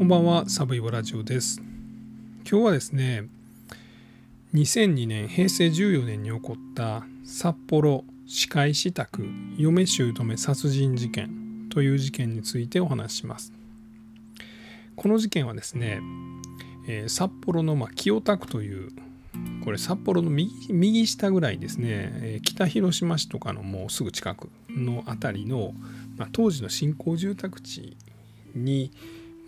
こんばんは、サブイボラジオです。今日はですね、2002年、平成14年に起こった札幌歯科医師宅嫁姑殺人事件という事件についてお話しします。この事件はですね、えー札幌のまあ清田区というこれ札幌の右下ぐらいですね、え北広島市とかのもうすぐ近くの辺りの、まあ、当時の新興住宅地に、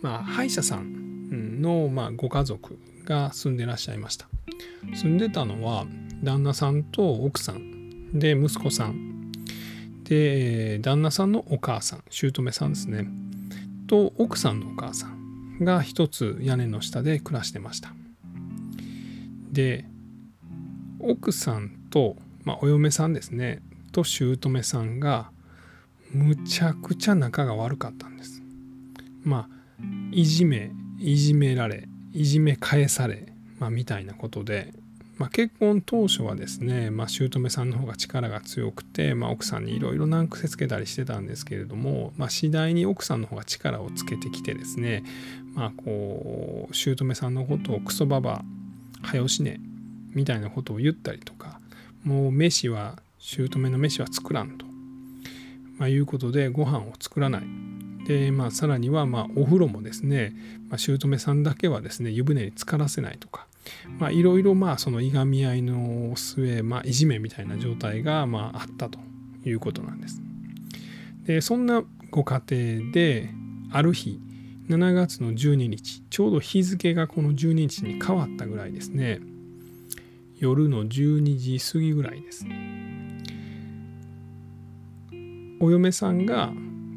まあ、歯医者さんの、まあ、ご家族が住んでらっしゃいました。住んでたのは旦那さんと奥さんで息子さん。で旦那さんのお母さん姑さんですね。と奥さんのお母さんが一つ屋根の下で暮らしてました。で奥さんと、まあ、お嫁さんですね。と姑さんがむちゃくちゃ仲が悪かったんです。まあいじめいじめられいじめ返され、まあ、みたいなことで、まあ、結婚当初はですね、まあ、姑さんの方が力が強くて、まあ、奥さんにいろいろ難癖つけたりしてたんですけれども、まあ、次第に奥さんの方が力をつけてきてですねまあこう姑さんのことをクソババはよしねみたいなことを言ったりとかもう飯は姑の飯は作らんと、まあ、いうことでご飯を作らない。で、まあ、さらにはまあお風呂もですね、まあ、姑さんだけはですね湯船に浸からせないとかいろいろまあそのいがみ合いの末、まあ、いじめみたいな状態がまああったということなんです。でそんなご家庭である日7月の12日ちょうど日付がこの12日に変わったぐらいですね夜の12時過ぎぐらいですお嫁さんが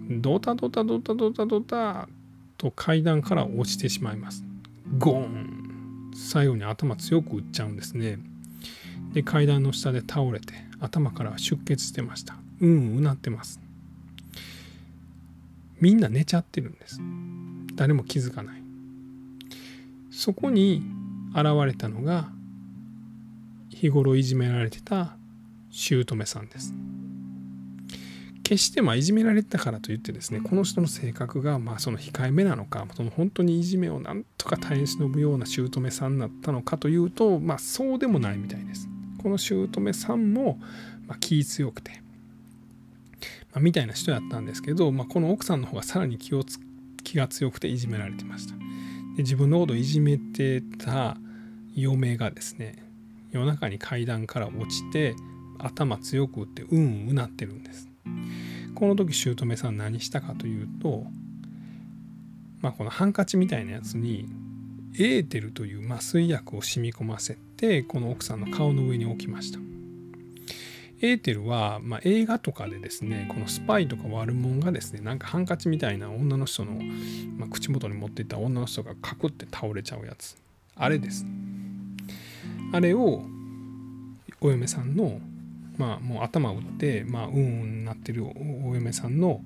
ドタドタドタドタドタと階段から落ちてしまいます。ゴーン。最後に頭強く打っちゃうんですね。で階段の下で倒れて頭から出血してました。うんうなってます。みんな寝ちゃってるんです。誰も気づかない。そこに現れたのが日頃いじめられてた姑さんです。決してまあいじめられてたからといってですねこの人の性格がまあその控えめなのかその本当にいじめをなんとか耐え忍ぶような姑さんになったのかというとまあそうでもないみたいです。この姑さんもまあ気強くて、まあ、みたいな人やったんですけど、まあ、この奥さんの方がさらに気をつ気が強くていじめられてました。で自分のことをいじめてた嫁がですね夜中に階段から落ちて頭強く打ってうんうなってるんですこの時姑さん何したかというと、まあ、このハンカチみたいなやつにエーテルという麻酔薬を染み込ませてこの奥さんの顔の上に置きました。エーテルは、まあ、映画とかでですねこのスパイとか悪者がですねなんかハンカチみたいな女の人の、まあ、口元に持っていった女の人がカクって倒れちゃうやつ。あれです。あれをお嫁さんのまあもう頭を打ってまあうんうんなってるお嫁さんの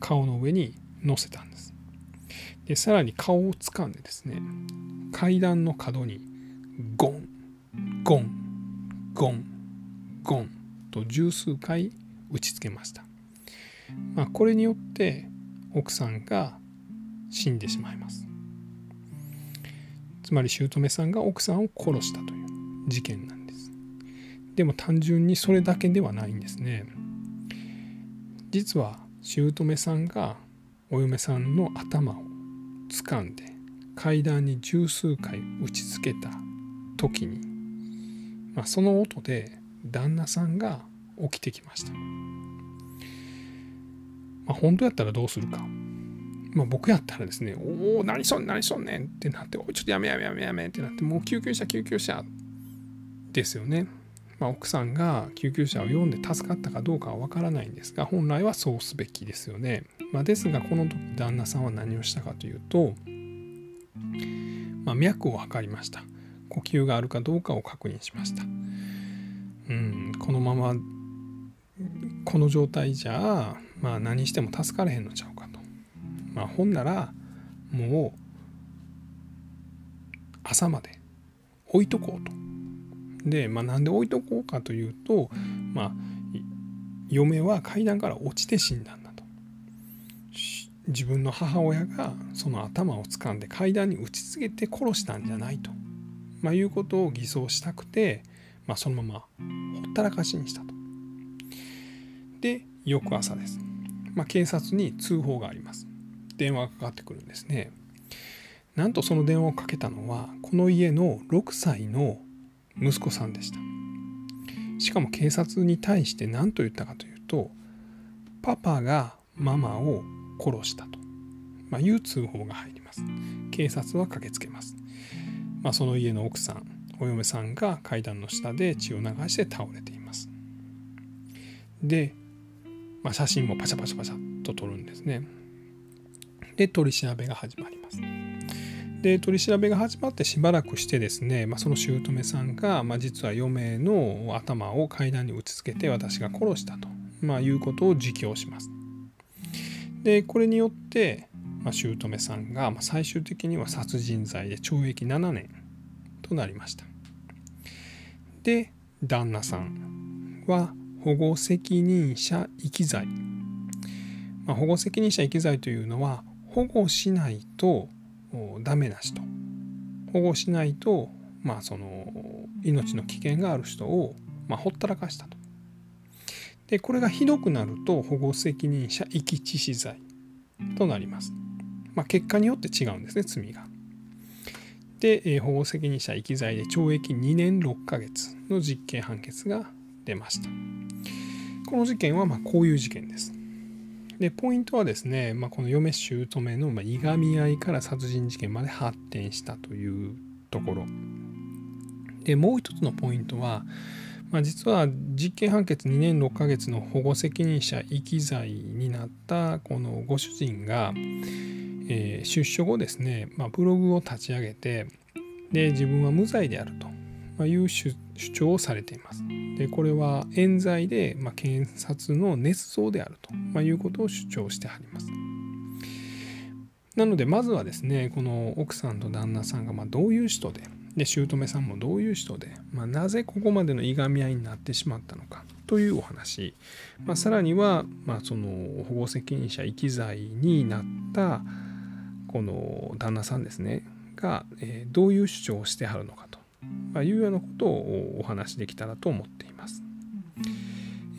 顔の上に乗せたんです。でさらに顔を掴んでですね階段の角にゴンゴンゴンゴンと十数回打ちつけました、まあ、これによって奥さんが死んでしまいます。つまり姑さんが奥さんを殺したという事件なんです。でも単純にそれだけではないんですね。実は姑さんがお嫁さんの頭を掴んで階段に十数回打ちつけた時に、まあ、その音で旦那さんが起きてきました、まあ、本当やったらどうするか、まあ、僕やったらですね「おお何しょん何しょんねん」ってなって「おいちょっとやめやめやめやめ」ってなってもう救急車救急車ですよね。まあ、奥さんが救急車を呼んで助かったかどうかは分からないんですが本来はそうすべきですよね。まあ、ですがこの時旦那さんは何をしたかというと、まあ、脈を測りました呼吸があるかどうかを確認しました。うんこのままこの状態じゃまあ何しても助かれへんのちゃうかと。まあ、ほんならもう朝まで置いとこうと。で、まあ、なんで置いとこうかというと、まあ、嫁は階段から落ちて死んだんだと。自分の母親がその頭を掴んで階段に打ちつけて殺したんじゃないと、まあ、いうことを偽装したくて、まあ、そのままほったらかしにしたと。で翌朝です、まあ、警察に通報があります。電話がかかってくるんですね。なんとその電話をかけたのはこの家の6歳の息子さんでした。しかも警察に対して何と言ったかというとパパがママを殺したと、まあ、いう通報が入ります。警察は駆けつけます。まあ、その家の奥さん、お嫁さんが階段の下で血を流して倒れています。で、まあ、写真もパシャパシャパシャと撮るんですね。で、取り調べが始まります。で取り調べが始まってしばらくしてですね、まあ、その姑さんが、まあ、実は嫁の頭を階段に打ちつけて私が殺したと、まあ、いうことを自供します。でこれによって、まあ、姑さんが、ま、最終的には殺人罪で懲役7年となりましたで旦那さんは保護責任者遺棄罪、まあ、保護責任者遺棄罪というのは保護しないとダメな人保護しないと、まあ、その命の危険がある人を、まあ、ほったらかしたとでこれがひどくなると保護責任者遺棄致死罪となります。まあ、結果によって違うんですね罪が。で、保護責任者遺棄罪で懲役2年6ヶ月の実刑判決が出ました。この事件はまこういう事件です。でポイントはですね、まあ、この嫁姑のまいがみ合いから殺人事件まで発展したというところ。でもう一つのポイントはまあ、実は実刑判決2年6ヶ月の保護責任者遺棄罪になったこのご主人が、えー、出所後ですね、まあ、ブログを立ち上げてで自分は無罪であるという主主張をされています。でこれは冤罪で、まあ、検察の捏造であると、まあ、いうことを主張してあります。なのでまずはですねこの奥さんと旦那さんがまどういう人でで姑さんもどういう人で、まあ、なぜここまでのいがみ合いになってしまったのかというお話、まあ、さらには、まあ、その保護責任者遺棄罪になったこの旦那さんですねが、えー、どういう主張をしてはるのかと、まあ、いうようなことをお話しできたらと思っています。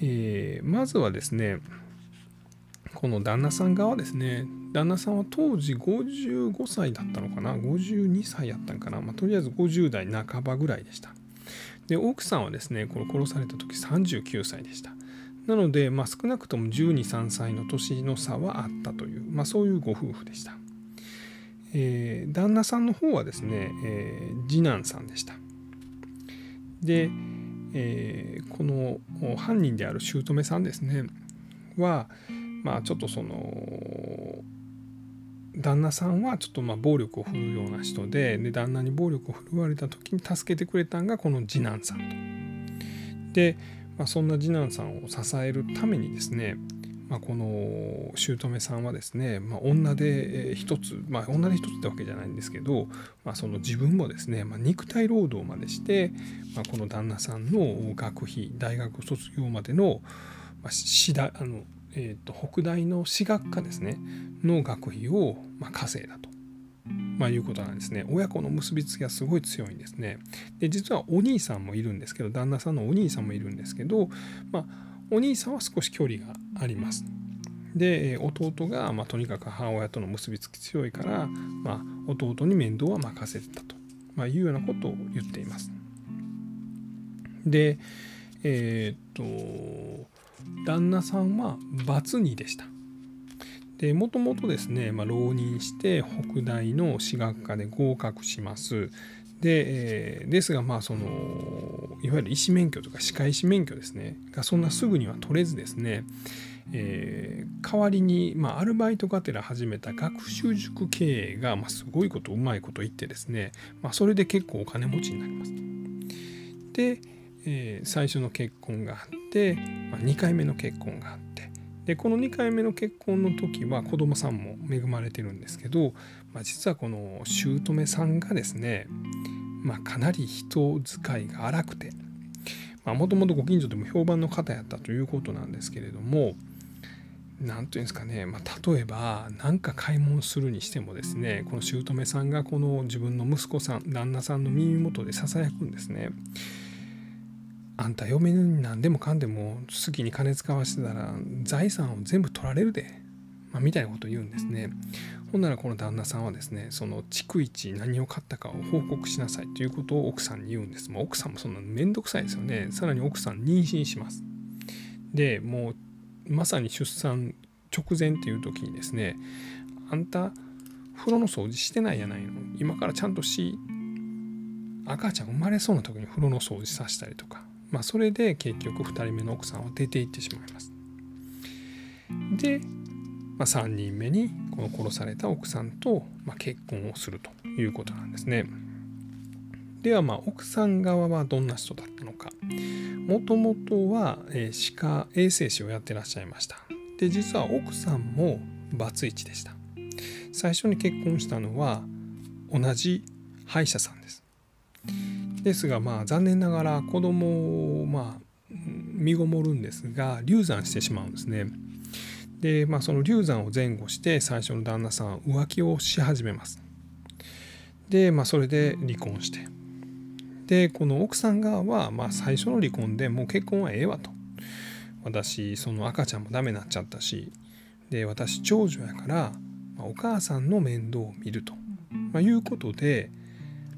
えー、まずはですねこの旦那さん側ですね。旦那さんは当時55歳だったのかな？52歳やったんかな、まあ、とりあえず50代半ばぐらいでした。で奥さんはですねこの殺された時39歳でした。なので、まあ、少なくとも123歳の年の差はあったという、まあ、そういうご夫婦でした、えー、旦那さんの方はですね、えー、次男さんでしたで、えー、この犯人である姑さんですねはまあちょっとその旦那さんはちょっとまあ暴力を振るうような人でで旦那に暴力を振るわれた時に助けてくれたんがこの次男さんと。で、まあ、そんな次男さんを支えるためにですね、まあ、この姑さんはですね、まあ、女で一つ、まあ、女で一つってわけじゃないんですけど、まあ、その自分もですね、まあ、肉体労働までして、まあ、この旦那さんの学費大学卒業までの、まあ、しだあのえーと、北大の私学科ですねの学費を、まあ、稼いだと、まあ、いうことなんですね。親子の結びつきがすごい強いんですね。で実はお兄さんもいるんですけど旦那さんのお兄さんもいるんですけど、まあ、お兄さんは少し距離がありますで弟が、まあ、とにかく母親との結びつき強いから、まあ、弟に面倒は任せてたと、まあ、いうようなことを言っていますでえっ、と旦那さんはバツ2でした。でもともとですね、まあ、浪人して北大の私学科で合格します。で、ですがまあそのいわゆる医師免許とか歯科医師免許ですねがそんなすぐには取れずですね、えー、代わりに、まあ、アルバイトがてら始めた学習塾経営が、まあ、すごいことうまいこと言ってですね、まあ、それで結構お金持ちになります。で、えー、最初の結婚があって、まあ、2回目の結婚があってでこの2回目の結婚の時は子供さんも恵まれてるんですけど、まあ、実はこの姑さんがですね、まあ、かなり人使いが荒くてもともとご近所でも評判の方やったということなんですけれども何て言うんですかね、まあ、例えば何か買い物するにしてもですねこの姑さんがこの自分の息子さん旦那さんの耳元でささやくんですね。あんた嫁に何でもかんでも好きに金使わせてたら財産を全部取られるで、まあ、みたいなことを言うんですね。ほんならこの旦那さんはですねその逐一何を買ったかを報告しなさいということを奥さんに言うんです。もう奥さんもそんな面倒くさいですよね。さらに奥さん妊娠します。でもうまさに出産直前っていう時にですねあんた風呂の掃除してないやないの今からちゃんとし赤ちゃん生まれそうな時に風呂の掃除させたりとかまあそれで結局2人目の奥さんは出て行ってしまいますで、まあ、3人目にこの殺された奥さんと、ま結婚をするということなんですね。ではまあ奥さん側はどんな人だったのか。もともとは、え歯科衛生士をやってらっしゃいました。で実は奥さんもバツイチでした。最初に結婚したのは同じ歯医者さんです。ですがまあ残念ながら子供をまあ身ごもるんですが流産してしまうんですね。でまあその流産を前後して最初の旦那さん浮気をし始めます。でまあそれで離婚して。でこの奥さん側はまあ最初の離婚でもう結婚はええわと。私その赤ちゃんもダメになっちゃったし。で私長女やから、まあ、お母さんの面倒を見ると、まあ、いうことで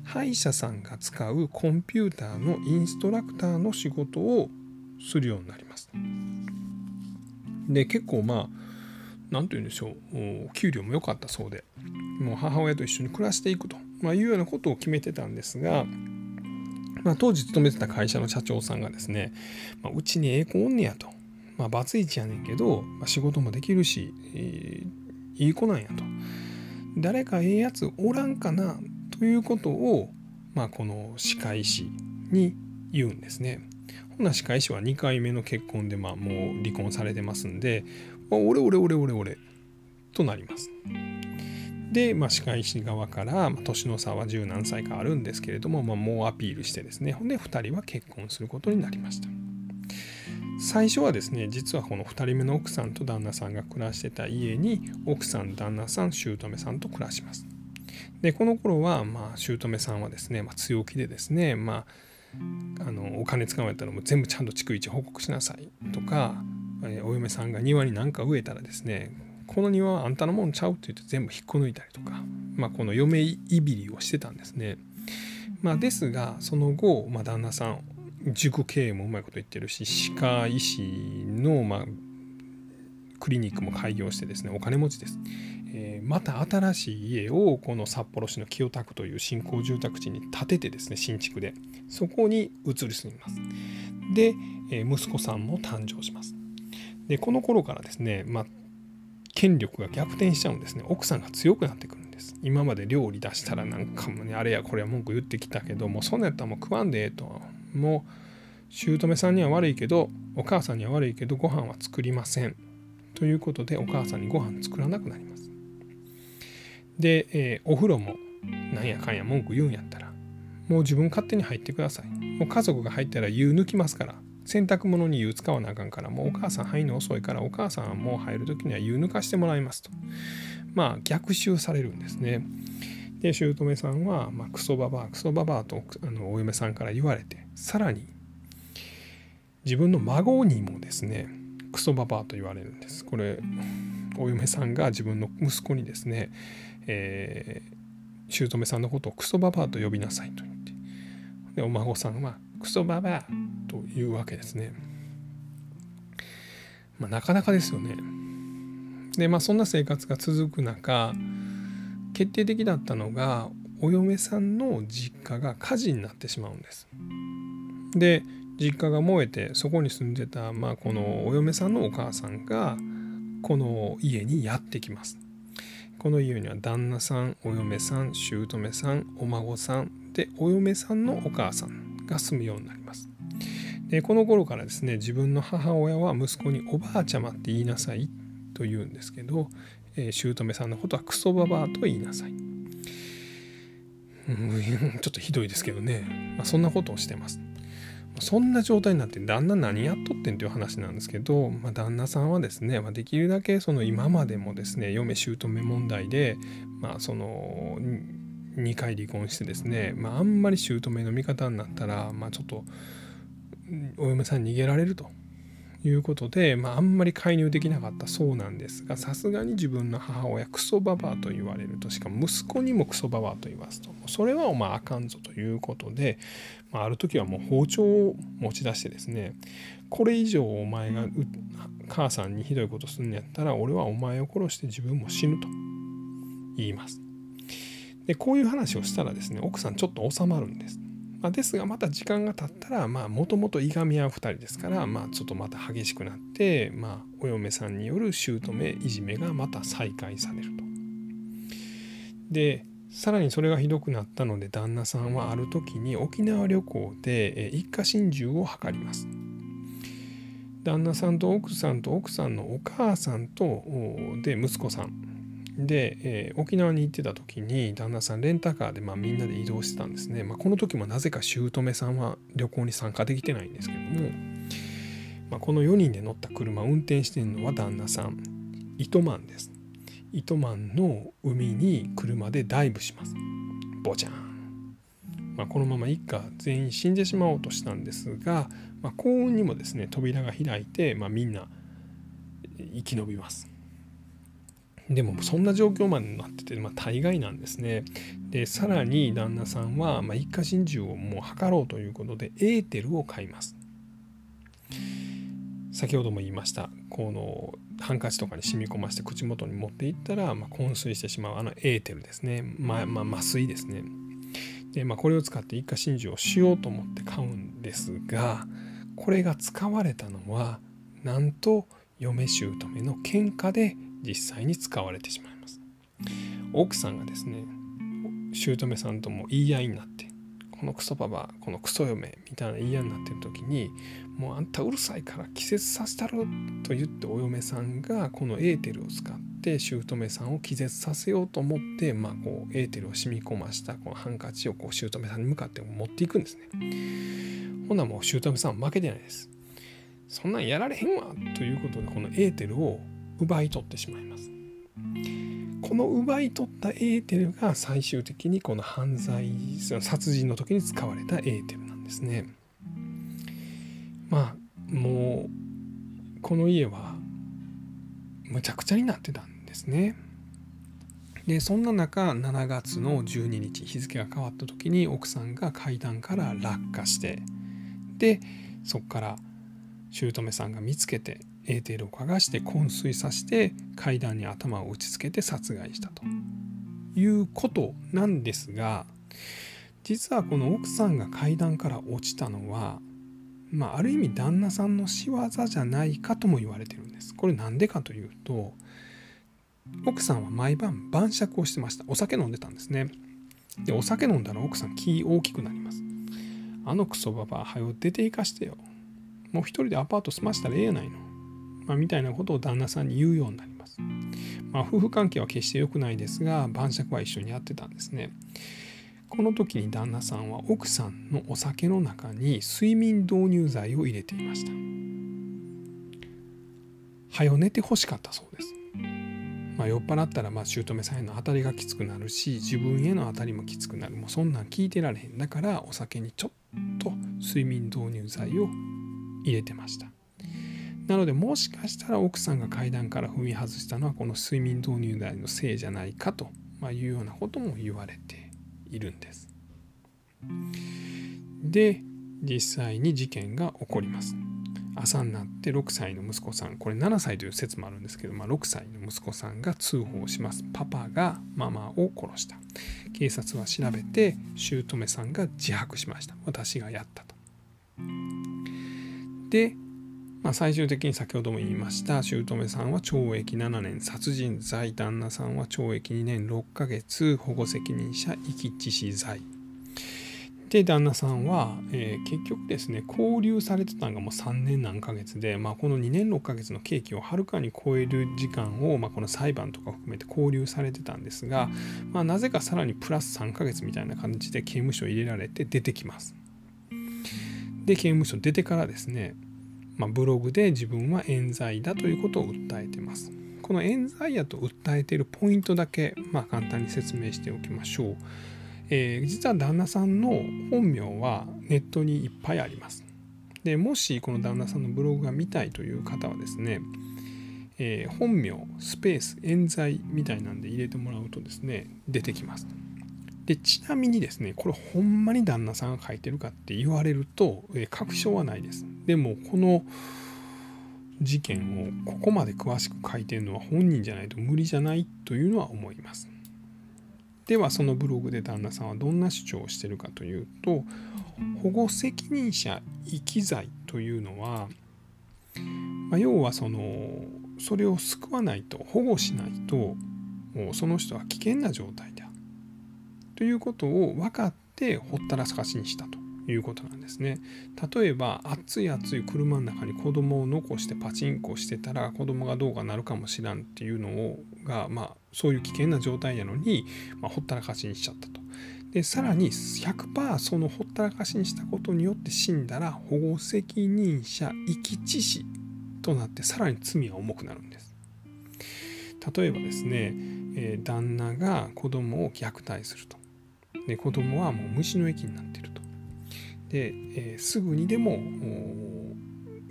歯医者さんが使うコンピューターのインストラクターの仕事をするようになります。で結構まあ何て言うんでしょう給料も良かったそうでもう母親と一緒に暮らしていくと、まあ、いうようなことを決めてたんですがまあ、当時勤めてた会社の社長さんがですね、まあ、うちにええ子おんねやと、まあ、バツイチやねんけど、まあ、仕事もできるし、えー、いい子なんやと誰かええやつおらんかなということを、まあ、この歯科医師に言うんですね。な歯科医師は2回目の結婚でまあもう離婚されてますんで、まあ、俺俺俺俺俺となります。で、まあ、歯科医師側から、まあ、年の差は十何歳かあるんですけれども、まあ、もうアピールしてですねほんで2人は結婚することになりました最初はですね実はこの2人目の奥さんと旦那さんが暮らしてた家に奥さん旦那さん姑さんと暮らしますでこの頃はまあ姑さんはですね、まあ、強気でですねまああのお金使われたらも全部ちゃんと逐一報告しなさいとかお嫁さんが庭に何か植えたらですねこの庭はあんたのもんちゃうって言って全部引っこ抜いたりとか、まあ、この嫁いびりをしてたんですね。まあ、ですがその後、まあ、旦那さん塾経営もうまいこと言ってるし歯科医師の、まあ、クリニックも開業してですねお金持ちです。えー、また新しい家をこの札幌市の清田区という新興住宅地に建ててですね新築でそこに移り住みます。で、えー、息子さんも誕生します。でこの頃からですね、まあ、権力が逆転しちゃうんですね奥さんが強くなってくるんです今まで料理出したらなんかもねあれやこれや文句言ってきたけどもうそんなやったらもう食わんでええともう姑さんには悪いけどお母さんには悪いけどご飯は作りませんということでお母さんにご飯作らなくなりますで、えー、お風呂もなんやかんや文句言うんやったらもう自分勝手に入ってください。もう家族が入ったら湯抜きますから。洗濯物に湯使わなあかんからもうお母さん入るの遅いからお母さんはもう入る時には湯抜かしてもらいますと。まあ逆襲されるんですね。で姑さんは、まあ、クソババアクソババアとあのお嫁さんから言われてさらに自分の孫にもですねクソババアと言われるんです。これお嫁さんが自分の息子にですね、えー、姑さんのことをクソババアと呼びなさいと言ってでお孫さんはクソババアというわけですね。まあ、なかなかですよね。でまあそんな生活が続く中決定的だったのがお嫁さんの実家が火事になってしまうんです。で実家が燃えてそこに住んでた、まあ、このお嫁さんのお母さんがこの家にやってきます。この家には旦那さんお嫁さん姑さんお孫さんでお嫁さんのお母さんが住むようになります。でこの頃からですね自分の母親は息子におばあちゃまって言いなさいと言うんですけど、えー、姑さんのことはクソババアと言いなさい。うん、ちょっとひどいですけどね、まあ、そんなことをしてます。そんな状態になって旦那何やっとってんっていう話なんですけど、まあ、旦那さんはですね、まあ、できるだけその今までもですね嫁姑問題で、まあ、その2回離婚してですね、まあ、あんまり姑の味方になったら、まあ、ちょっとお嫁さん逃げられると。いうことで、まあ、あんまり介入できなかったそうなんですがさすがに自分の母親クソババアと言われるとしかも息子にもクソババアと言わすとそれはお前あかんぞということで、まあ、ある時はもう包丁を持ち出してですねこれ以上お前が母さんにひどいことするんやったら俺はお前を殺して自分も死ぬと言います。でこういう話をしたらですね奥さんちょっと収まるんです。まあ、ですがまた時間が経ったらもともといがみ合う2人ですから、まあ、ちょっとまた激しくなって、まあ、お嫁さんによる姑いじめがまた再開されると。でさらにそれがひどくなったので旦那さんはある時に沖縄旅行で一家心中を図ります。旦那さんと奥さんと奥さんのお母さんとで息子さんで、えー、沖縄に行ってた時に旦那さんレンタカーで、まあ、みんなで移動してたんですね、まあ、この時もなぜか姑さんは旅行に参加できてないんですけども、まあ、この4人で乗った車運転してるのは旦那さん糸満です。糸満の海に車でダイブします。ボチャン、まあ、このまま一家全員死んでしまおうとしたんですが、まあ、幸運にもですね扉が開いて、まあ、みんな生き延びます。でもそんな状況までなってて、まあ、大概なんですね。でさらに旦那さんは、まあ、一家心中をもう図ろうということでエーテルを買います。先ほども言いましたこのハンカチとかに染み込ませて口元に持っていったら、まあ、昏睡してしまうあのエーテルですね、ままあ、麻酔ですね。で、まあ、これを使って一家心中をしようと思って買うんですがこれが使われたのはなんと嫁姑の喧嘩で実際に使われてしまいます。奥さんがですね姑さんとも言い合いになってこのクソババこのクソ嫁みたいな言い合いになってる時にもうあんたうるさいから気絶させたろと言ってお嫁さんがこのエーテルを使って姑さんを気絶させようと思ってまあこうエーテルを染み込ましたこのハンカチをこう姑さんに向かって持っていくんですね。ほんならもう姑さんは負けてないです。そんなんやられへんわということでこのエーテルを奪い取ってしまいます。この奪い取ったエーテルが最終的にこの犯罪殺人の時に使われたエーテルなんですね。まあもうこの家はむちゃくちゃになってたんですね。でそんな中7月の12日日付が変わった時に奥さんが階段から落下してでそこから姑さんが見つけてエーテルを嗅がして昏睡させて階段に頭を打ちつけて殺害したということなんですが実はこの奥さんが階段から落ちたのはまあ、ある意味旦那さんの仕業じゃないかとも言われてるんです。これなんでかというと奥さんは毎晩晩酌をしてました。お酒飲んでたんですね。でお酒飲んだら奥さん気大きくなります。あのクソババア、はよ出て行かしてよ。もう一人でアパート済ましたらええやないの。まあ、みたいなことを旦那さんに言うようになります。まあ、夫婦関係は決して良くないですが晩酌は一緒にやってたんですね。この時に旦那さんは奥さんのお酒の中に睡眠導入剤を入れていました。はよ寝て欲しかったそうです。まあ、酔っ払ったらまあ姑さんへの当たりがきつくなるし自分への当たりもきつくなるもうそんなん聞いてられへんだからお酒にちょっと睡眠導入剤を入れてましたなのでもしかしたら奥さんが階段から踏み外したのはこの睡眠導入剤のせいじゃないかというようなことも言われているんです。で実際に事件が起こります。朝になって6歳の息子さんこれ7歳という説もあるんですけど、まあ、6歳の息子さんが通報しますパパがママを殺した警察は調べて姑さんが自白しました私がやったとでまあ、最終的に先ほども言いました姑さんは懲役7年殺人罪旦那さんは懲役2年6ヶ月保護責任者遺棄致死罪で旦那さんは、えー、結局ですね拘留されてたのがもう3年何ヶ月で、まあ、この2年6ヶ月の刑期をはるかに超える時間を、まあ、この裁判とか含めて拘留されてたんですが、まあ、なぜかさらにプラス3ヶ月みたいな感じで刑務所入れられて出てきます。で刑務所出てからですね、まあ、ブログで自分は冤罪だということを訴えてます。この冤罪やと訴えているポイントだけ、まあ、簡単に説明しておきましょう。えー、実は旦那さんの本名はネットにいっぱいあります。でもしこの旦那さんのブログが見たいという方はですね、えー、本名スペース冤罪みたいなんで入れてもらうとですね出てきます。でちなみにですねこれほんまに旦那さんが書いてるかって言われると、え、確証はないです。でもこの事件をここまで詳しく書いてるのは本人じゃないと無理じゃないというのは思います。ではそのブログで旦那さんはどんな主張をしてるかというと保護責任者遺棄罪というのは、まあ、要はそのそれを救わないと保護しないとその人は危険な状態ということを分かってほったらかしにしたということなんですね。例えば暑い暑い車の中に子供を残してパチンコしてたら子供がどうかなるかもしらんっていうのをが、まあ、そういう危険な状態なのに、まあ、ほったらかしにしちゃったと。でさらに100%そのほったらかしにしたことによって死んだら保護責任者遺棄致死となってさらに罪は重くなるんです。例えばですね、えー、旦那が子供を虐待すると。で子供はもう虫の液になってると。で、えー、すぐにでも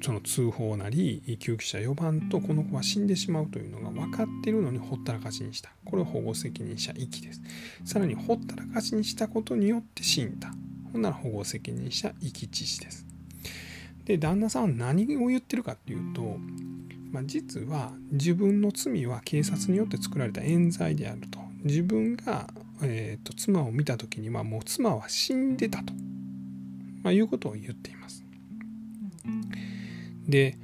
その通報なり救急車呼ばんとこの子は死んでしまうというのが分かっているのにほったらかしにした。これは保護責任者遺棄です。さらにほったらかしにしたことによって死んだ。ほんなら保護責任者遺棄致死です。で旦那さんは何を言ってるかっていうと、まあ、実は自分の罪は警察によって作られた冤罪であると。自分が、えーと、妻を見た時にはもう妻は死んでたと、まあ、いうことを言っています。で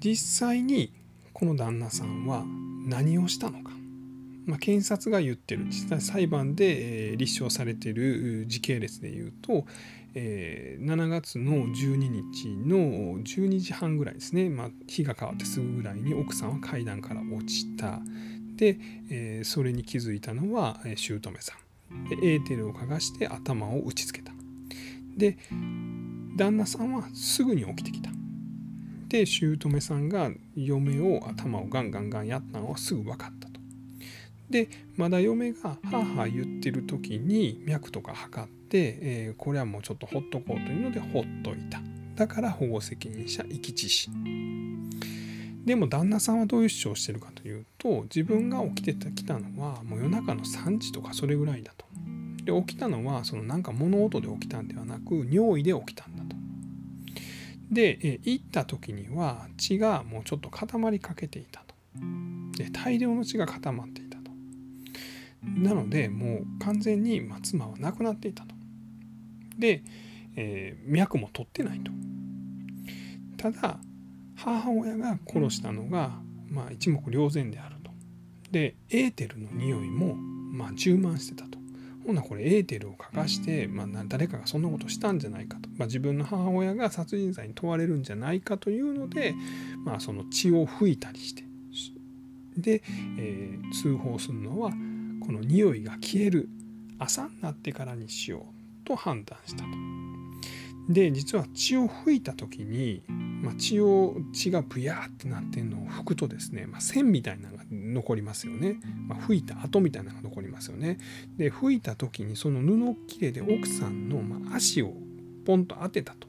実際にこの旦那さんは何をしたのか、まあ、検察が言ってる。実際裁判で、立証されてる時系列で言うと、えー、7月の12日の12時半ぐらいですね、まあ、日が変わってすぐぐらいに奥さんは階段から落ちた。で、えー、それに気づいたのは姑さんでエーテルをかがして頭を打ちつけたで旦那さんはすぐに起きてきたで姑さんが嫁を頭をガンガンガンやったのはすぐ分かったと。でまだ嫁が「はあはあ」言ってる時に脈とか測って、えー、これはもうちょっとほっとこうというのでほっといた。だから保護責任者遺棄致死。でも旦那さんはどういう主張をしてるかというと自分が起きてきたのはもう夜中の3時とかそれぐらいだと。で起きたのはそのなんか物音で起きたんではなく尿意で起きたんだと。で、行った時には血がもうちょっと固まりかけていたと。で大量の血が固まっていたと。なのでもう完全に、ま妻は亡くなっていたと。で、えー、脈も取ってないと。ただ母親が殺したのが、まあ、一目瞭然であると。でエーテルの匂いも、まあ、充満してたと。ほなこれエーテルをかかして、まあ、誰かがそんなことしたんじゃないかと、まあ、自分の母親が殺人罪に問われるんじゃないかというので、まあ、その血を拭いたりしてで、えー、通報するのはこの匂いが消える朝になってからにしようと判断したと。で実は血を拭いた時に、まあ、血を血がブヤーってなってるのを拭くとですね、まあ、線みたいなのが残りますよね、まあ、拭いた跡みたいなのが残りますよね。で拭いた時にその布切れで奥さんの、ま足をポンと当てたと。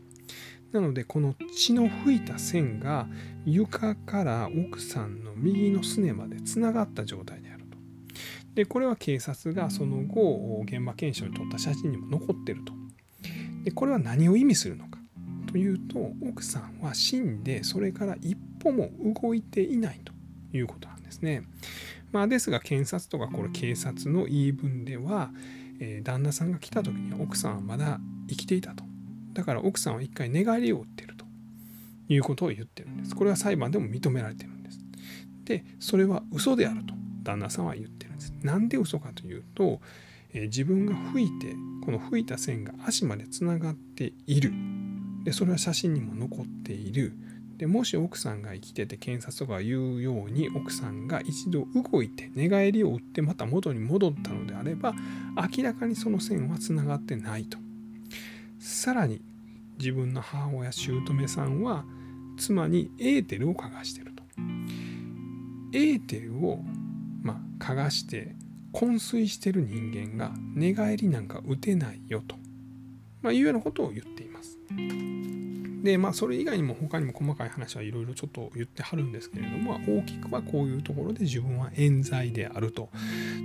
なのでこの血の拭いた線が床から奥さんの右のすねまでつながった状態であると。でこれは警察がその後現場検証に撮った写真にも残ってると。でこれは何を意味するのか？というと奥さんは死んでそれから一歩も動いていないということなんですね。まあ、ですが検察とかこれ警察の言い分では、え、旦那さんが来た時には奥さんはまだ生きていたと。だから奥さんは一回寝返りを打ってるということを言ってるんです。これは裁判でも認められてるんです。でそれは嘘であると旦那さんは言ってるんです。なんで嘘かというと、え、自分が吹いてこの吹いた線が足までつながっている。でそれは写真にも残っている。でもし奥さんが生きてて検察とか言うように奥さんが一度動いて寝返りを打ってまた元に戻ったのであれば明らかにその線はつながってないと。さらに自分の母親姑さんは妻にエーテルを嗅がしてると。エーテルを、まあ、嗅がして昏睡してる人間が寝返りなんか打てないよと、まあ、いうようなことを言っています。でまあそれ以外にも他にも細かい話はいろいろちょっと言ってはるんですけれども大きくはこういうところで自分は冤罪であると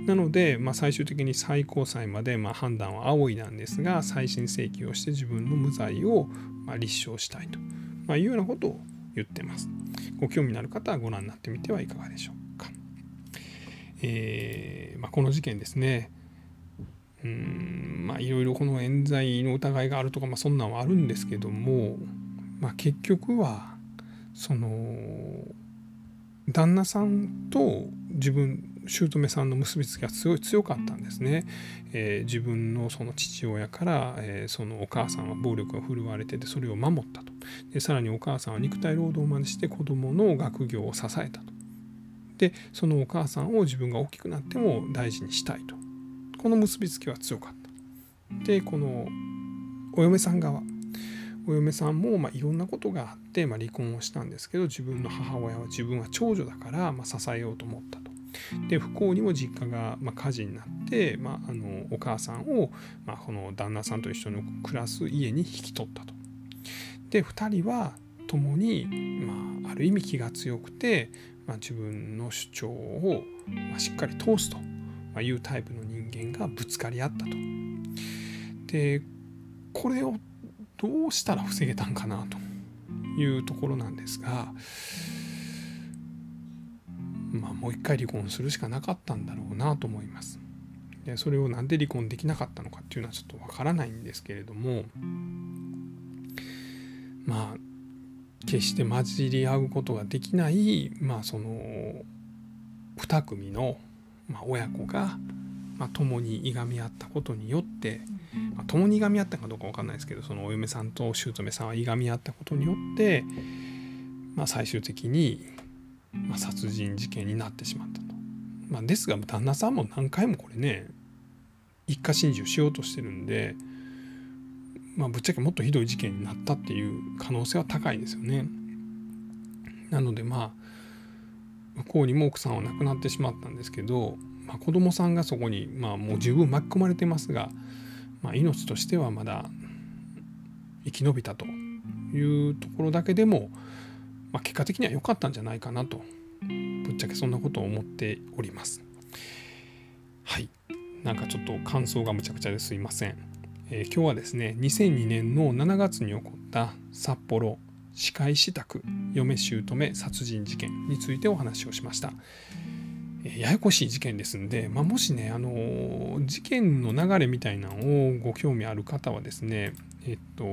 なので、まあ、最終的に最高裁までまあ判断は仰いなんですが再審請求をして自分の無罪をま立証したいと、まいうようなことを言ってますご興味のある方はご覧になってみてはいかがでしょう、えー、まあ、この事件ですね。うんまあいろいろこの冤罪の疑いがあるとか、まあ、そんなんはあるんですけどもまあ、結局はその旦那さんと自分姑さんの結びつきが強い強かったんですね、えー、自分のその父親から、えー、そのお母さんは暴力が振るわれててそれを守ったと。でさらにお母さんは肉体労働までして子供の学業を支えたと。でそのお母さんを自分が大きくなっても大事にしたいとこの結びつきは強かったでこのお嫁さん側お嫁さんもまあいろんなことがあって、まあ、離婚をしたんですけど自分の母親は自分は長女だからまあ支えようと思ったと。で不幸にも実家がま火事になって、まあ、あのお母さんをまこの旦那さんと一緒に暮らす家に引き取ったと。で2人は共に、まあ、ある意味気が強くて、まあ、自分の主張を、しっかり通すというタイプの人間がぶつかり合ったと。でこれをどうしたら防げたんかなというところなんですがまあもう一回離婚するしかなかったんだろうなと思います。でそれを何で離婚できなかったのかっていうのはちょっとわからないんですけれどもまあ決して混じり合うことができないまあその2組の、まあ、親子が、まあ、共にいがみ合ったことによってまあ、共にいがみ合ったかどうか分かんないですけどそのお嫁さんと姑さんはいがみ合ったことによって、まあ、最終的に、まあ、殺人事件になってしまったと。まあ、ですが旦那さんも何回もこれね一家心中しようとしてるんで、まあ、ぶっちゃけもっとひどい事件になったっていう可能性は高いですよね。なのでまあ向こうにも奥さんは亡くなってしまったんですけど、まあ、子供さんがそこに、まあ、もう十分巻き込まれてますがまあ、命としてはまだ生き延びたというところだけでも、まあ、結果的には良かったんじゃないかなとぶっちゃけそんなことを思っております。はいなんかちょっと感想がむちゃくちゃですいません。えー、今日はですね2002年の7月に起こった札幌歯科医師宅嫁姑殺人事件についてお話をしました。ややこしい事件ですんで、まあ、もしねあの事件の流れみたいなのをご興味ある方はですねえっと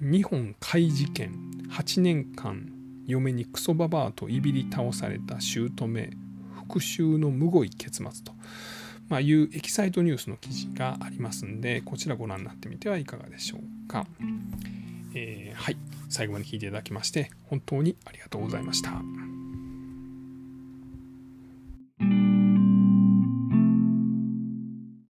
日本怪事件8年間嫁にクソババアといびり倒された姑復讐のむごい結末と、まあ、いうエキサイトニュースの記事がありますんで、こちらご覧になってみてはいかがでしょうか。えー、はい、最後まで聞いていただきまして、本当にありがとうございました。